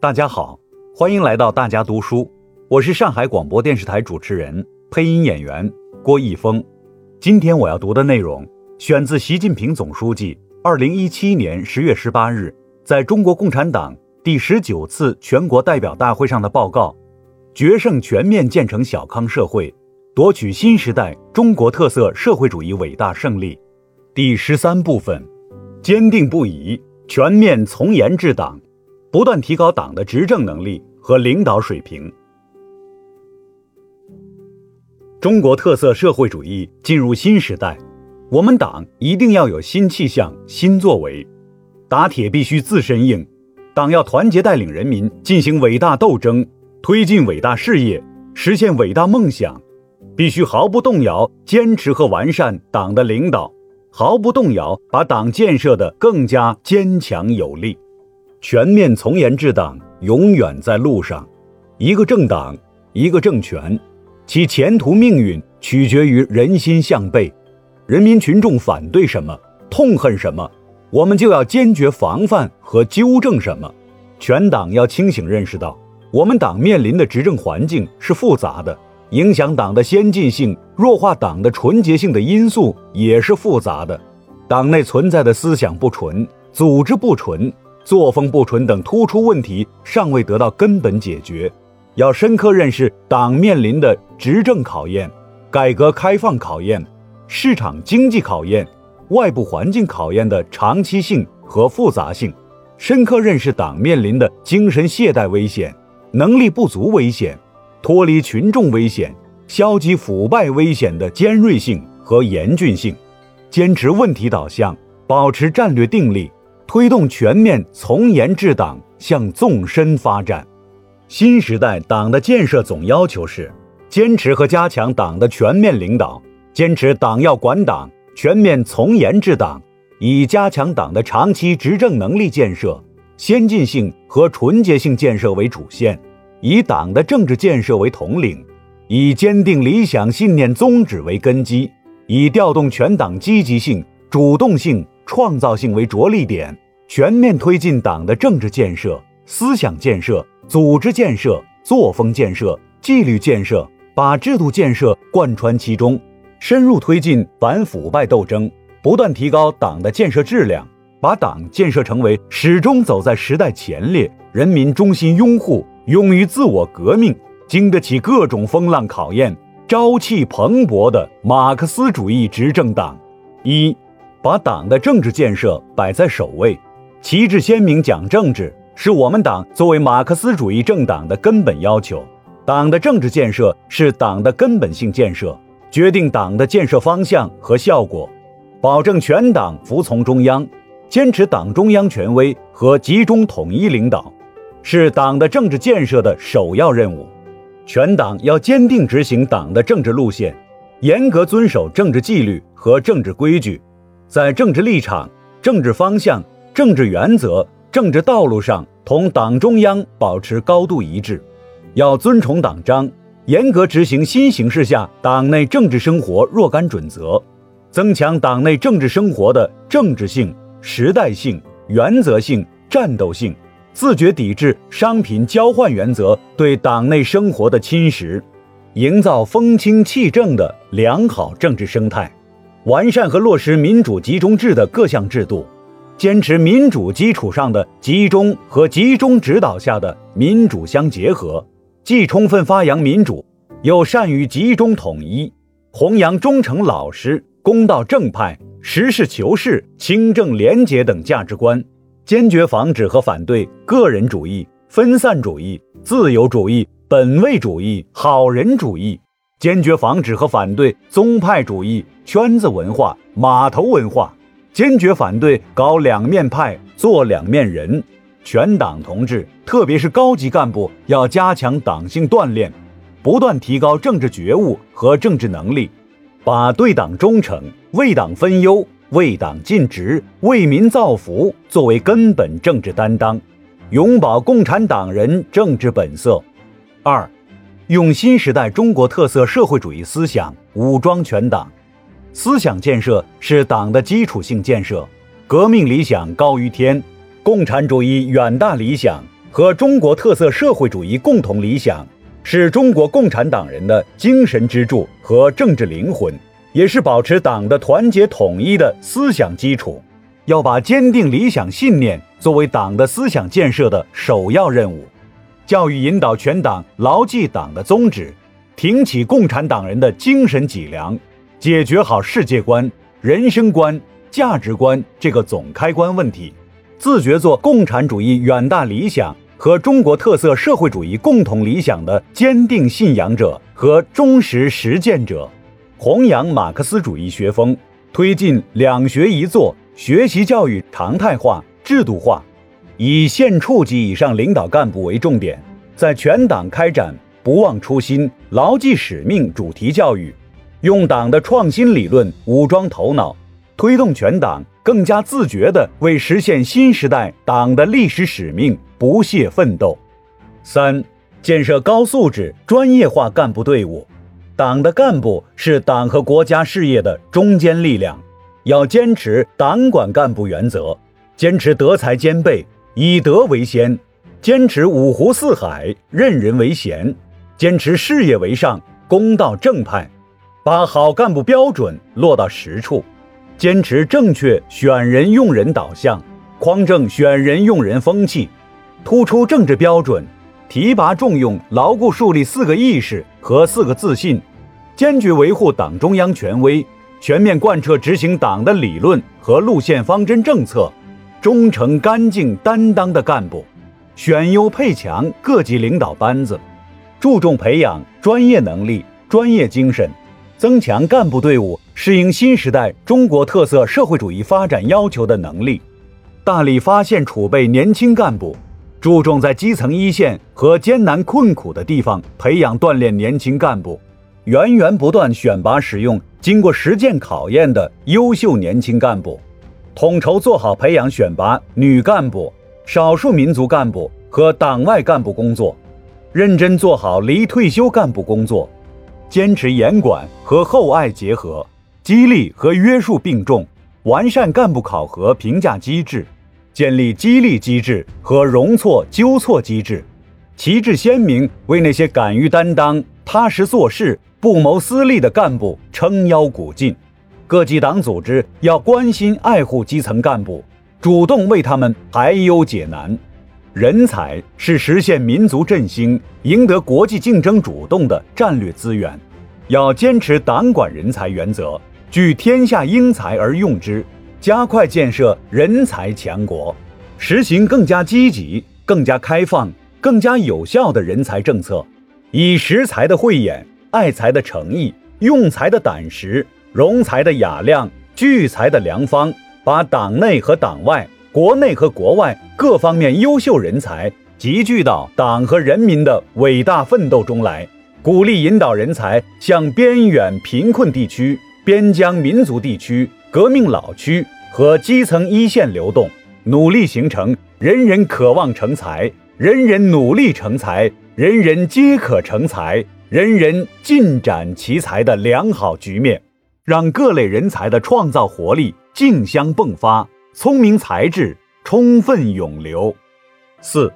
大家好，欢迎来到大家读书，我是上海广播电视台主持人、配音演员郭毅峰。今天我要读的内容选自习近平总书记二零一七年十月十八日在中国共产党第十九次全国代表大会上的报告：决胜全面建成小康社会，夺取新时代中国特色社会主义伟大胜利。第十三部分，坚定不移全面从严治党。不断提高党的执政能力和领导水平。中国特色社会主义进入新时代，我们党一定要有新气象、新作为。打铁必须自身硬，党要团结带领人民进行伟大斗争，推进伟大事业，实现伟大梦想。必须毫不动摇坚持和完善党的领导，毫不动摇把党建设得更加坚强有力。全面从严治党永远在路上，一个政党，一个政权，其前途命运取决于人心向背。人民群众反对什么，痛恨什么，我们就要坚决防范和纠正什么。全党要清醒认识到，我们党面临的执政环境是复杂的，影响党的先进性、弱化党的纯洁性的因素也是复杂的。党内存在的思想不纯、组织不纯。作风不纯等突出问题尚未得到根本解决，要深刻认识党面临的执政考验、改革开放考验、市场经济考验、外部环境考验的长期性和复杂性，深刻认识党面临的精神懈怠危险、能力不足危险、脱离群众危险、消极腐败危险的尖锐性和严峻性，坚持问题导向，保持战略定力。推动全面从严治党向纵深发展。新时代党的建设总要求是：坚持和加强党的全面领导，坚持党要管党，全面从严治党，以加强党的长期执政能力建设、先进性和纯洁性建设为主线，以党的政治建设为统领，以坚定理想信念宗旨为根基，以调动全党积极性、主动性。创造性为着力点，全面推进党的政治建设、思想建设、组织建设、作风建设、纪律建设，把制度建设贯穿其中，深入推进反腐败斗争，不断提高党的建设质量，把党建设成为始终走在时代前列、人民衷心拥护、勇于自我革命、经得起各种风浪考验、朝气蓬勃的马克思主义执政党。一。把党的政治建设摆在首位，旗帜鲜明讲政治，是我们党作为马克思主义政党的根本要求。党的政治建设是党的根本性建设，决定党的建设方向和效果。保证全党服从中央，坚持党中央权威和集中统一领导，是党的政治建设的首要任务。全党要坚定执行党的政治路线，严格遵守政治纪律和政治规矩。在政治立场、政治方向、政治原则、政治道路上同党中央保持高度一致，要遵从党章，严格执行新形势下党内政治生活若干准则，增强党内政治生活的政治性、时代性、原则性、战斗性，自觉抵制商品交换原则对党内生活的侵蚀，营造风清气正的良好政治生态。完善和落实民主集中制的各项制度，坚持民主基础上的集中和集中指导下的民主相结合，既充分发扬民主，又善于集中统一，弘扬忠诚老实、公道正派、实事求是、清正廉洁等价值观，坚决防止和反对个人主义、分散主义、自由主义、本位主义、好人主义。坚决防止和反对宗派主义、圈子文化、码头文化，坚决反对搞两面派、做两面人。全党同志，特别是高级干部，要加强党性锻炼，不断提高政治觉悟和政治能力，把对党忠诚、为党分忧、为党尽职、为民造福作为根本政治担当，永葆共产党人政治本色。二。用新时代中国特色社会主义思想武装全党，思想建设是党的基础性建设。革命理想高于天，共产主义远大理想和中国特色社会主义共同理想，是中国共产党人的精神支柱和政治灵魂，也是保持党的团结统一的思想基础。要把坚定理想信念作为党的思想建设的首要任务，教育引导全党牢记党的宗旨，挺起共产党人的精神脊梁，解决好世界观、人生观、价值观这个总开关问题。自觉做共产主义远大理想和中国特色社会主义共同理想的坚定信仰者和忠实实践者，弘扬马克思主义学风，推进两学一做学习教育常态化、制度化，以县处级以上领导干部为重点，在全党开展不忘初心、牢记使命主题教育，用党的创新理论武装头脑，推动全党。更加自觉地为实现新时代党的历史使命不懈奋斗。三、建设高素质专业化干部队伍。党的干部是党和国家事业的中坚力量，要坚持党管干部原则，坚持德才兼备、以德为先，坚持五湖四海、任人唯贤，坚持事业为上、公道正派，把好干部标准落到实处。坚持正确选人用人导向，匡正选人用人风气，突出政治标准，提拔重用，牢固树立四个意识和四个自信，坚决维护党中央权威，全面贯彻执行党的理论和路线方针政策，忠诚干净担当的干部，选优配强各级领导班子，注重培养专业能力、专业精神。增强干部队伍适应新时代中国特色社会主义发展要求的能力，大力发现储备年轻干部，注重在基层一线和艰难困苦的地方培养锻炼年轻干部，源源不断选拔使用经过实践考验的优秀年轻干部，统筹做好培养选拔女干部、少数民族干部和党外干部工作，认真做好离退休干部工作。坚持严管和厚爱结合，激励和约束并重，完善干部考核评价机制，建立激励机制和容错纠错机制，旗帜鲜明为那些敢于担当、踏实做事、不谋私利的干部撑腰鼓劲。各级党组织要关心爱护基层干部，主动为他们排忧解难。人才是实现民族振兴、赢得国际竞争主动的战略资源，要坚持党管人才原则，聚天下英才而用之，加快建设人才强国，实行更加积极、更加开放、更加有效的人才政策，以识才的慧眼、爱才的诚意、用才的胆识、容才的雅量、聚才的良方，把党内和党外。国内和国外各方面优秀人才集聚到党和人民的伟大奋斗中来，鼓励引导人才向边远贫困地区、边疆民族地区、革命老区和基层一线流动，努力形成人人渴望成才、人人努力成才、人人皆可成才、人人尽展其才的良好局面，让各类人才的创造活力竞相迸发。聪明才智充分涌流。四、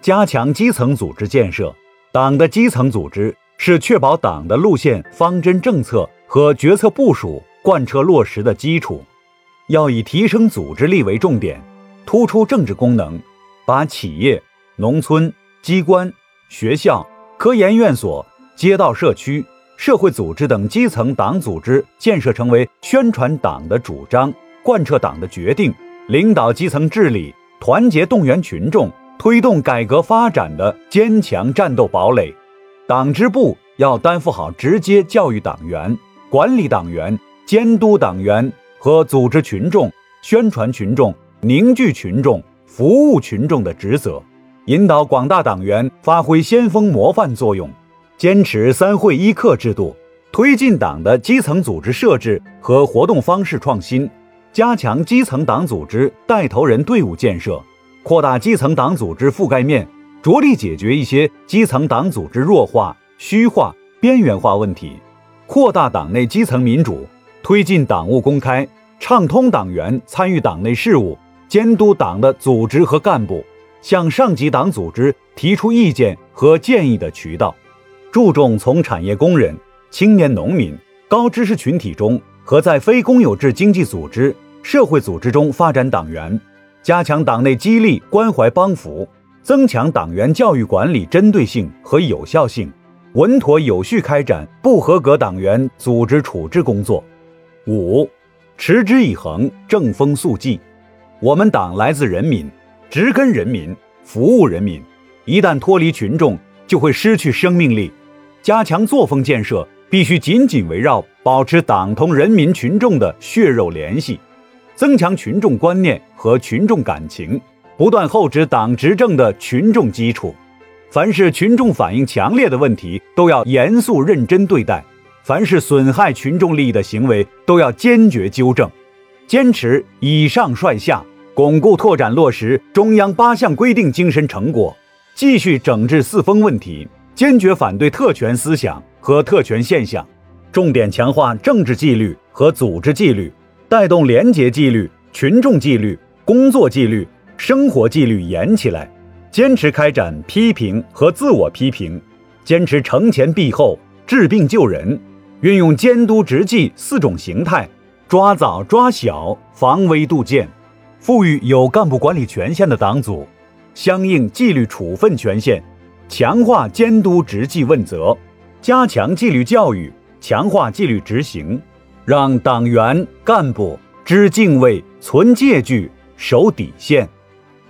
加强基层组织建设。党的基层组织是确保党的路线、方针政策和决策部署贯彻落实的基础。要以提升组织力为重点，突出政治功能，把企业、农村、机关、学校、科研院所、街道社区、社会组织等基层党组织建设成为宣传党的主张。贯彻党的决定，领导基层治理，团结动员群众，推动改革发展的坚强战斗堡垒。党支部要担负好直接教育党员、管理党员、监督党员和组织群众、宣传群众、凝聚群众、服务群众的职责，引导广大党员发挥先锋模范作用。坚持三会一课制度，推进党的基层组织设置和活动方式创新。加强基层党组织带头人队伍建设，扩大基层党组织覆盖面，着力解决一些基层党组织弱化、虚化、边缘化问题，扩大党内基层民主，推进党务公开，畅通党员参与党内事务、监督党的组织和干部，向上级党组织提出意见和建议的渠道，注重从产业工人、青年农民、高知识群体中和在非公有制经济组织、社会组织中发展党员，加强党内激励关怀帮扶，增强党员教育管理针对性和有效性，稳妥有序开展不合格党员组织处置工作。五，持之以恒，正风肃纪。我们党来自人民。植根人民，服务人民，一旦脱离群众，就会失去生命力。加强作风建设，必须紧紧围绕保持党同人民群众的血肉联系，增强群众观念和群众感情，不断厚植党执政的群众基础。凡是群众反映强烈的问题，都要严肃认真对待；凡是损害群众利益的行为，都要坚决纠正。坚持以上率下。巩固拓展落实中央八项规定精神成果，继续整治四风问题，坚决反对特权思想和特权现象，重点强化政治纪律和组织纪律，带动廉洁纪律、群众纪律、工作纪律、生活纪律严起来。坚持开展批评和自我批评，坚持惩前毖后、治病救人，运用监督执纪四种形态，抓早抓小，防微杜渐。赋予有干部管理权限的党组相应纪律处分权限，强化监督执纪问责，加强纪律教育，强化纪律执行，让党员干部知敬畏、存戒惧、守底线，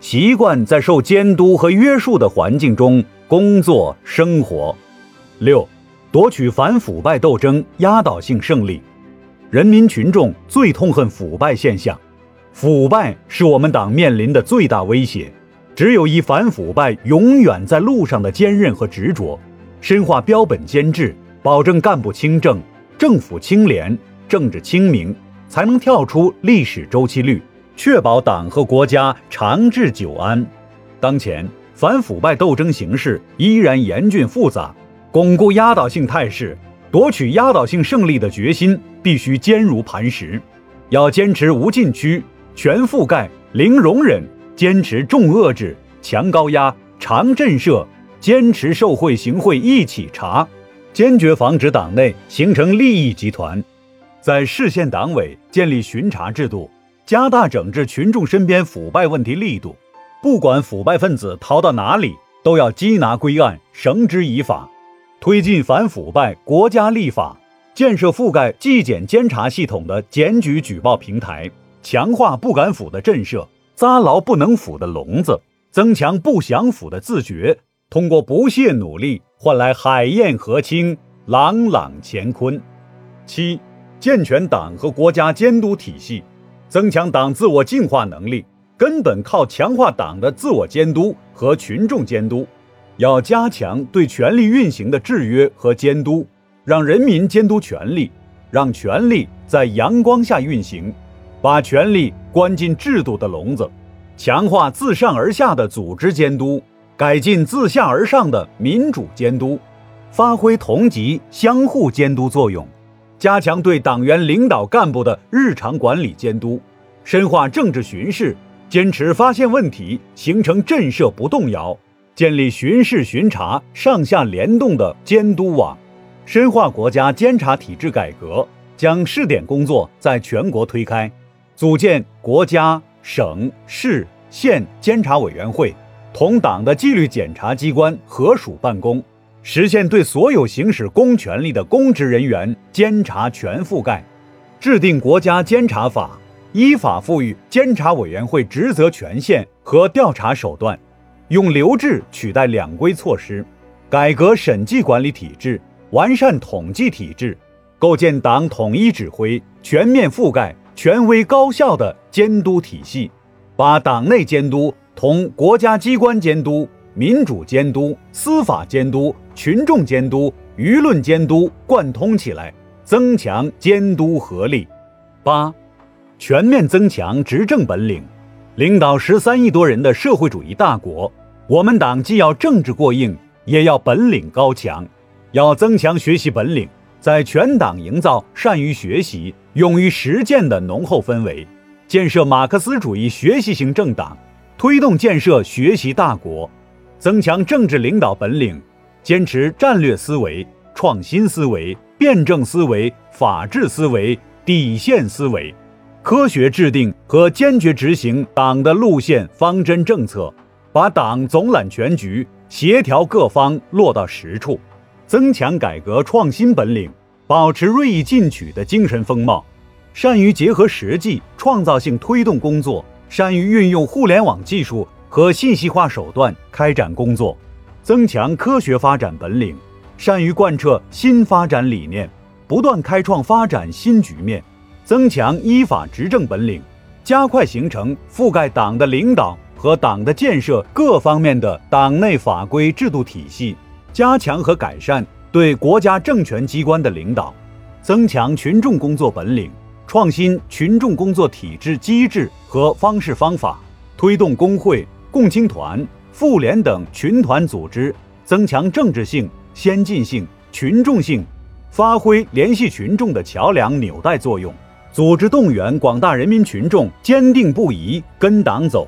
习惯在受监督和约束的环境中工作生活。六，夺取反腐败斗争压倒性胜利。人民群众最痛恨腐败现象。腐败是我们党面临的最大威胁，只有以反腐败永远在路上的坚韧和执着，深化标本兼治，保证干部清正、政府清廉、政治清明，才能跳出历史周期率，确保党和国家长治久安。当前反腐败斗争形势依然严峻复杂，巩固压倒性态势、夺取压倒性胜利的决心必须坚如磐石，要坚持无禁区。全覆盖、零容忍，坚持重遏制、强高压、长震慑，坚持受贿行贿一起查，坚决防止党内形成利益集团。在市县党委建立巡查制度，加大整治群众身边腐败问题力度。不管腐败分子逃到哪里，都要缉拿归案，绳之以法。推进反腐败国家立法，建设覆盖纪检监察系统的检举举报平台。强化不敢腐的震慑，扎牢不能腐的笼子，增强不想腐的自觉，通过不懈努力换来海晏河清、朗朗乾坤。七，健全党和国家监督体系，增强党自我净化能力，根本靠强化党的自我监督和群众监督。要加强对权力运行的制约和监督，让人民监督权力，让权力在阳光下运行。把权力关进制度的笼子，强化自上而下的组织监督，改进自下而上的民主监督，发挥同级相互监督作用，加强对党员领导干部的日常管理监督，深化政治巡视，坚持发现问题形成震慑不动摇，建立巡视巡查上下联动的监督网，深化国家监察体制改革，将试点工作在全国推开。组建国家、省、市、县监察委员会，同党的纪律检查机关合署办公，实现对所有行使公权力的公职人员监察全覆盖。制定国家监察法，依法赋予监察委员会职责权限和调查手段，用留置取代两规措施，改革审计管理体制，完善统计体制，构建党统一指挥、全面覆盖。权威高效的监督体系，把党内监督同国家机关监督、民主监督、司法监督、群众监督、舆论监督贯通起来，增强监督合力。八，全面增强执政本领。领导十三亿多人的社会主义大国，我们党既要政治过硬，也要本领高强，要增强学习本领。在全党营造善于学习、勇于实践的浓厚氛围，建设马克思主义学习型政党，推动建设学习大国，增强政治领导本领，坚持战略思维、创新思维、辩证思维、法治思维、底线思维，科学制定和坚决执行党的路线方针政策，把党总揽全局、协调各方落到实处，增强改革创新本领，保持锐意进取的精神风貌，善于结合实际创造性推动工作。善于运用互联网技术和信息化手段开展工作，增强科学发展本领，善于贯彻新发展理念，不断开创发展新局面，增强依法执政本领，加快形成覆盖党的领导和党的建设各方面的党内法规制度体系，加强和改善对国家政权机关的领导，增强群众工作本领。创新群众工作体制机制和方式方法，推动工会、共青团、妇联等群团组织增强政治性、先进性、群众性，发挥联系群众的桥梁纽带作用，组织动员广大人民群众坚定不移跟党走，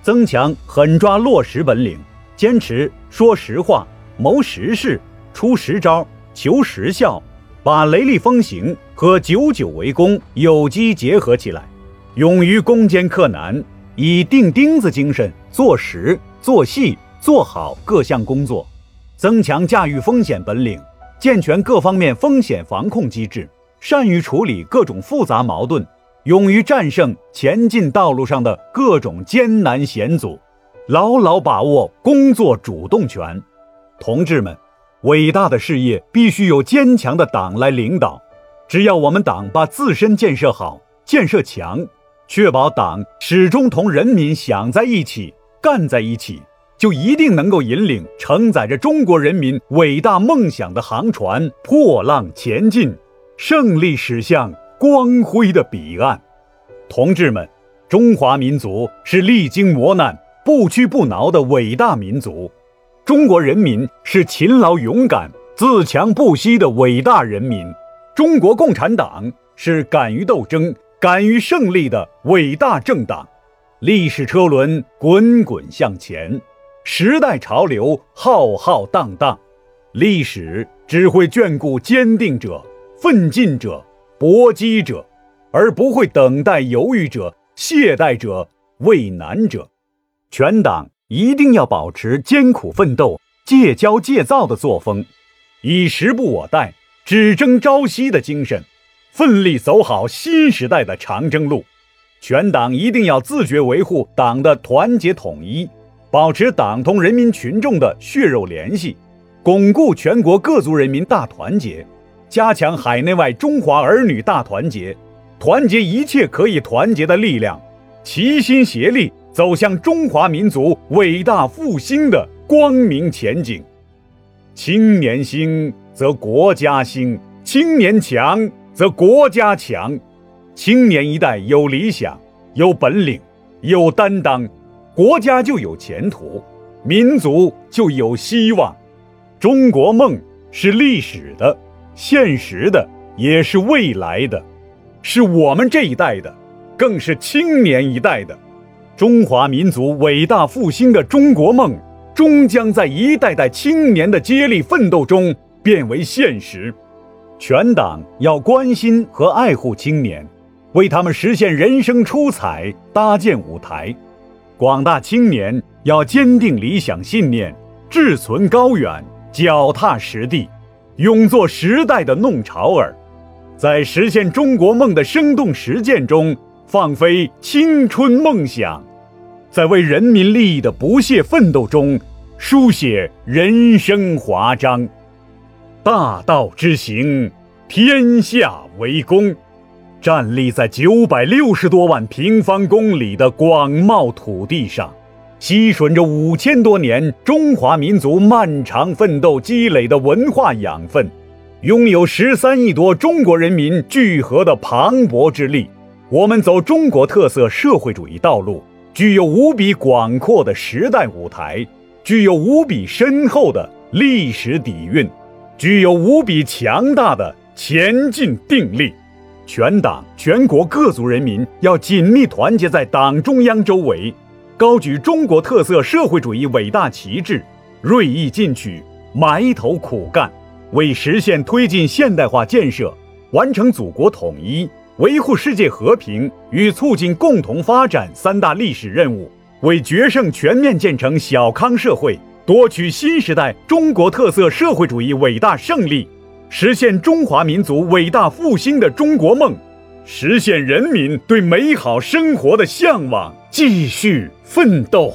增强狠抓落实本领，坚持说实话、谋实事、出实招、求实效。把雷厉风行和久久为功有机结合起来，勇于攻坚克难，以钉钉子精神做实、做细、做好各项工作，增强驾驭风险本领，健全各方面风险防控机制，善于处理各种复杂矛盾，勇于战胜前进道路上的各种艰难险阻，牢牢把握工作主动权。同志们。伟大的事业必须有坚强的党来领导。只要我们党把自身建设好、建设强，确保党始终同人民想在一起、干在一起，就一定能够引领承载着中国人民伟大梦想的航船破浪前进，胜利驶向光辉的彼岸。同志们，中华民族是历经磨难、不屈不挠的伟大民族。中国人民是勤劳勇敢、自强不息的伟大人民，中国共产党是敢于斗争、敢于胜利的伟大政党。历史车轮滚滚向前，时代潮流浩浩荡荡，历史只会眷顾坚定者、奋进者、搏击者，而不会等待犹豫者、懈怠者、畏难者。全党。一定要保持艰苦奋斗、戒骄戒躁的作风，以时不我待、只争朝夕的精神，奋力走好新时代的长征路。全党一定要自觉维护党的团结统一，保持党同人民群众的血肉联系，巩固全国各族人民大团结，加强海内外中华儿女大团结，团结一切可以团结的力量，齐心协力。走向中华民族伟大复兴的光明前景。青年兴则国家兴，青年强则国家强。青年一代有理想、有本领、有担当，国家就有前途，民族就有希望。中国梦是历史的、现实的，也是未来的，是我们这一代的，更是青年一代的。中华民族伟大复兴的中国梦，终将在一代代青年的接力奋斗中变为现实。全党要关心和爱护青年，为他们实现人生出彩搭建舞台。广大青年要坚定理想信念，志存高远，脚踏实地，勇做时代的弄潮儿，在实现中国梦的生动实践中放飞青春梦想。在为人民利益的不懈奋斗中，书写人生华章。大道之行，天下为公。站立在九百六十多万平方公里的广袤土地上，吸吮着五千多年中华民族漫长奋斗积累的文化养分，拥有十三亿多中国人民聚合的磅礴之力。我们走中国特色社会主义道路。具有无比广阔的时代舞台，具有无比深厚的历史底蕴，具有无比强大的前进定力。全党全国各族人民要紧密团结在党中央周围，高举中国特色社会主义伟大旗帜，锐意进取，埋头苦干，为实现推进现代化建设、完成祖国统一、维护世界和平与促进共同发展三大历史任务，为决胜全面建成小康社会、夺取新时代中国特色社会主义伟大胜利，实现中华民族伟大复兴的中国梦。实现人民对美好生活的向往，继续奋斗。